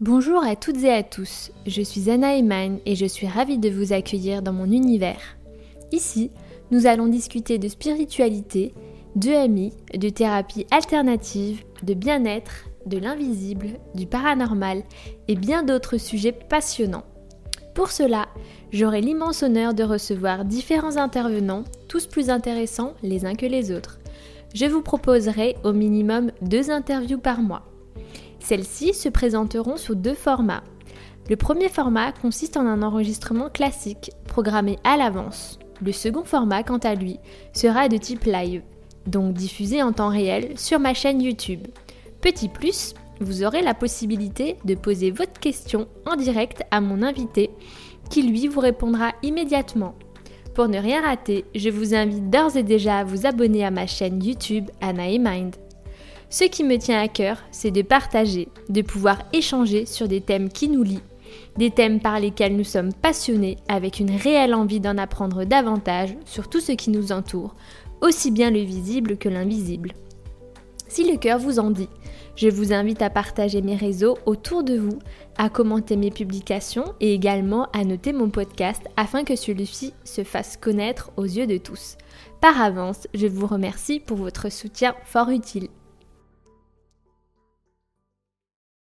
Bonjour à toutes et à tous, je suis Anna Eman et je suis ravie de vous accueillir dans mon univers. Ici, nous allons discuter de spiritualité, de amis, de thérapie alternative, de bien-être, de l'invisible, du paranormal et bien d'autres sujets passionnants. Pour cela, j'aurai l'immense honneur de recevoir différents intervenants, tous plus intéressants les uns que les autres. Je vous proposerai au minimum deux interviews par mois. Celles-ci se présenteront sous deux formats. Le premier format consiste en un enregistrement classique, programmé à l'avance. Le second format, quant à lui, sera de type live, donc diffusé en temps réel sur ma chaîne YouTube. Petit plus, vous aurez la possibilité de poser votre question en direct à mon invité, qui lui vous répondra immédiatement. Pour ne rien rater, je vous invite d'ores et déjà à vous abonner à ma chaîne YouTube Anna. Ce qui me tient à cœur, c'est de partager, de pouvoir échanger sur des thèmes qui nous lient, des thèmes par lesquels nous sommes passionnés avec une réelle envie d'en apprendre davantage sur tout ce qui nous entoure, aussi bien le visible que l'invisible. Si le cœur vous en dit, je vous invite à partager mes réseaux autour de vous, à commenter mes publications et également à noter mon podcast afin que celui-ci se fasse connaître aux yeux de tous. Par avance, je vous remercie pour votre soutien fort utile.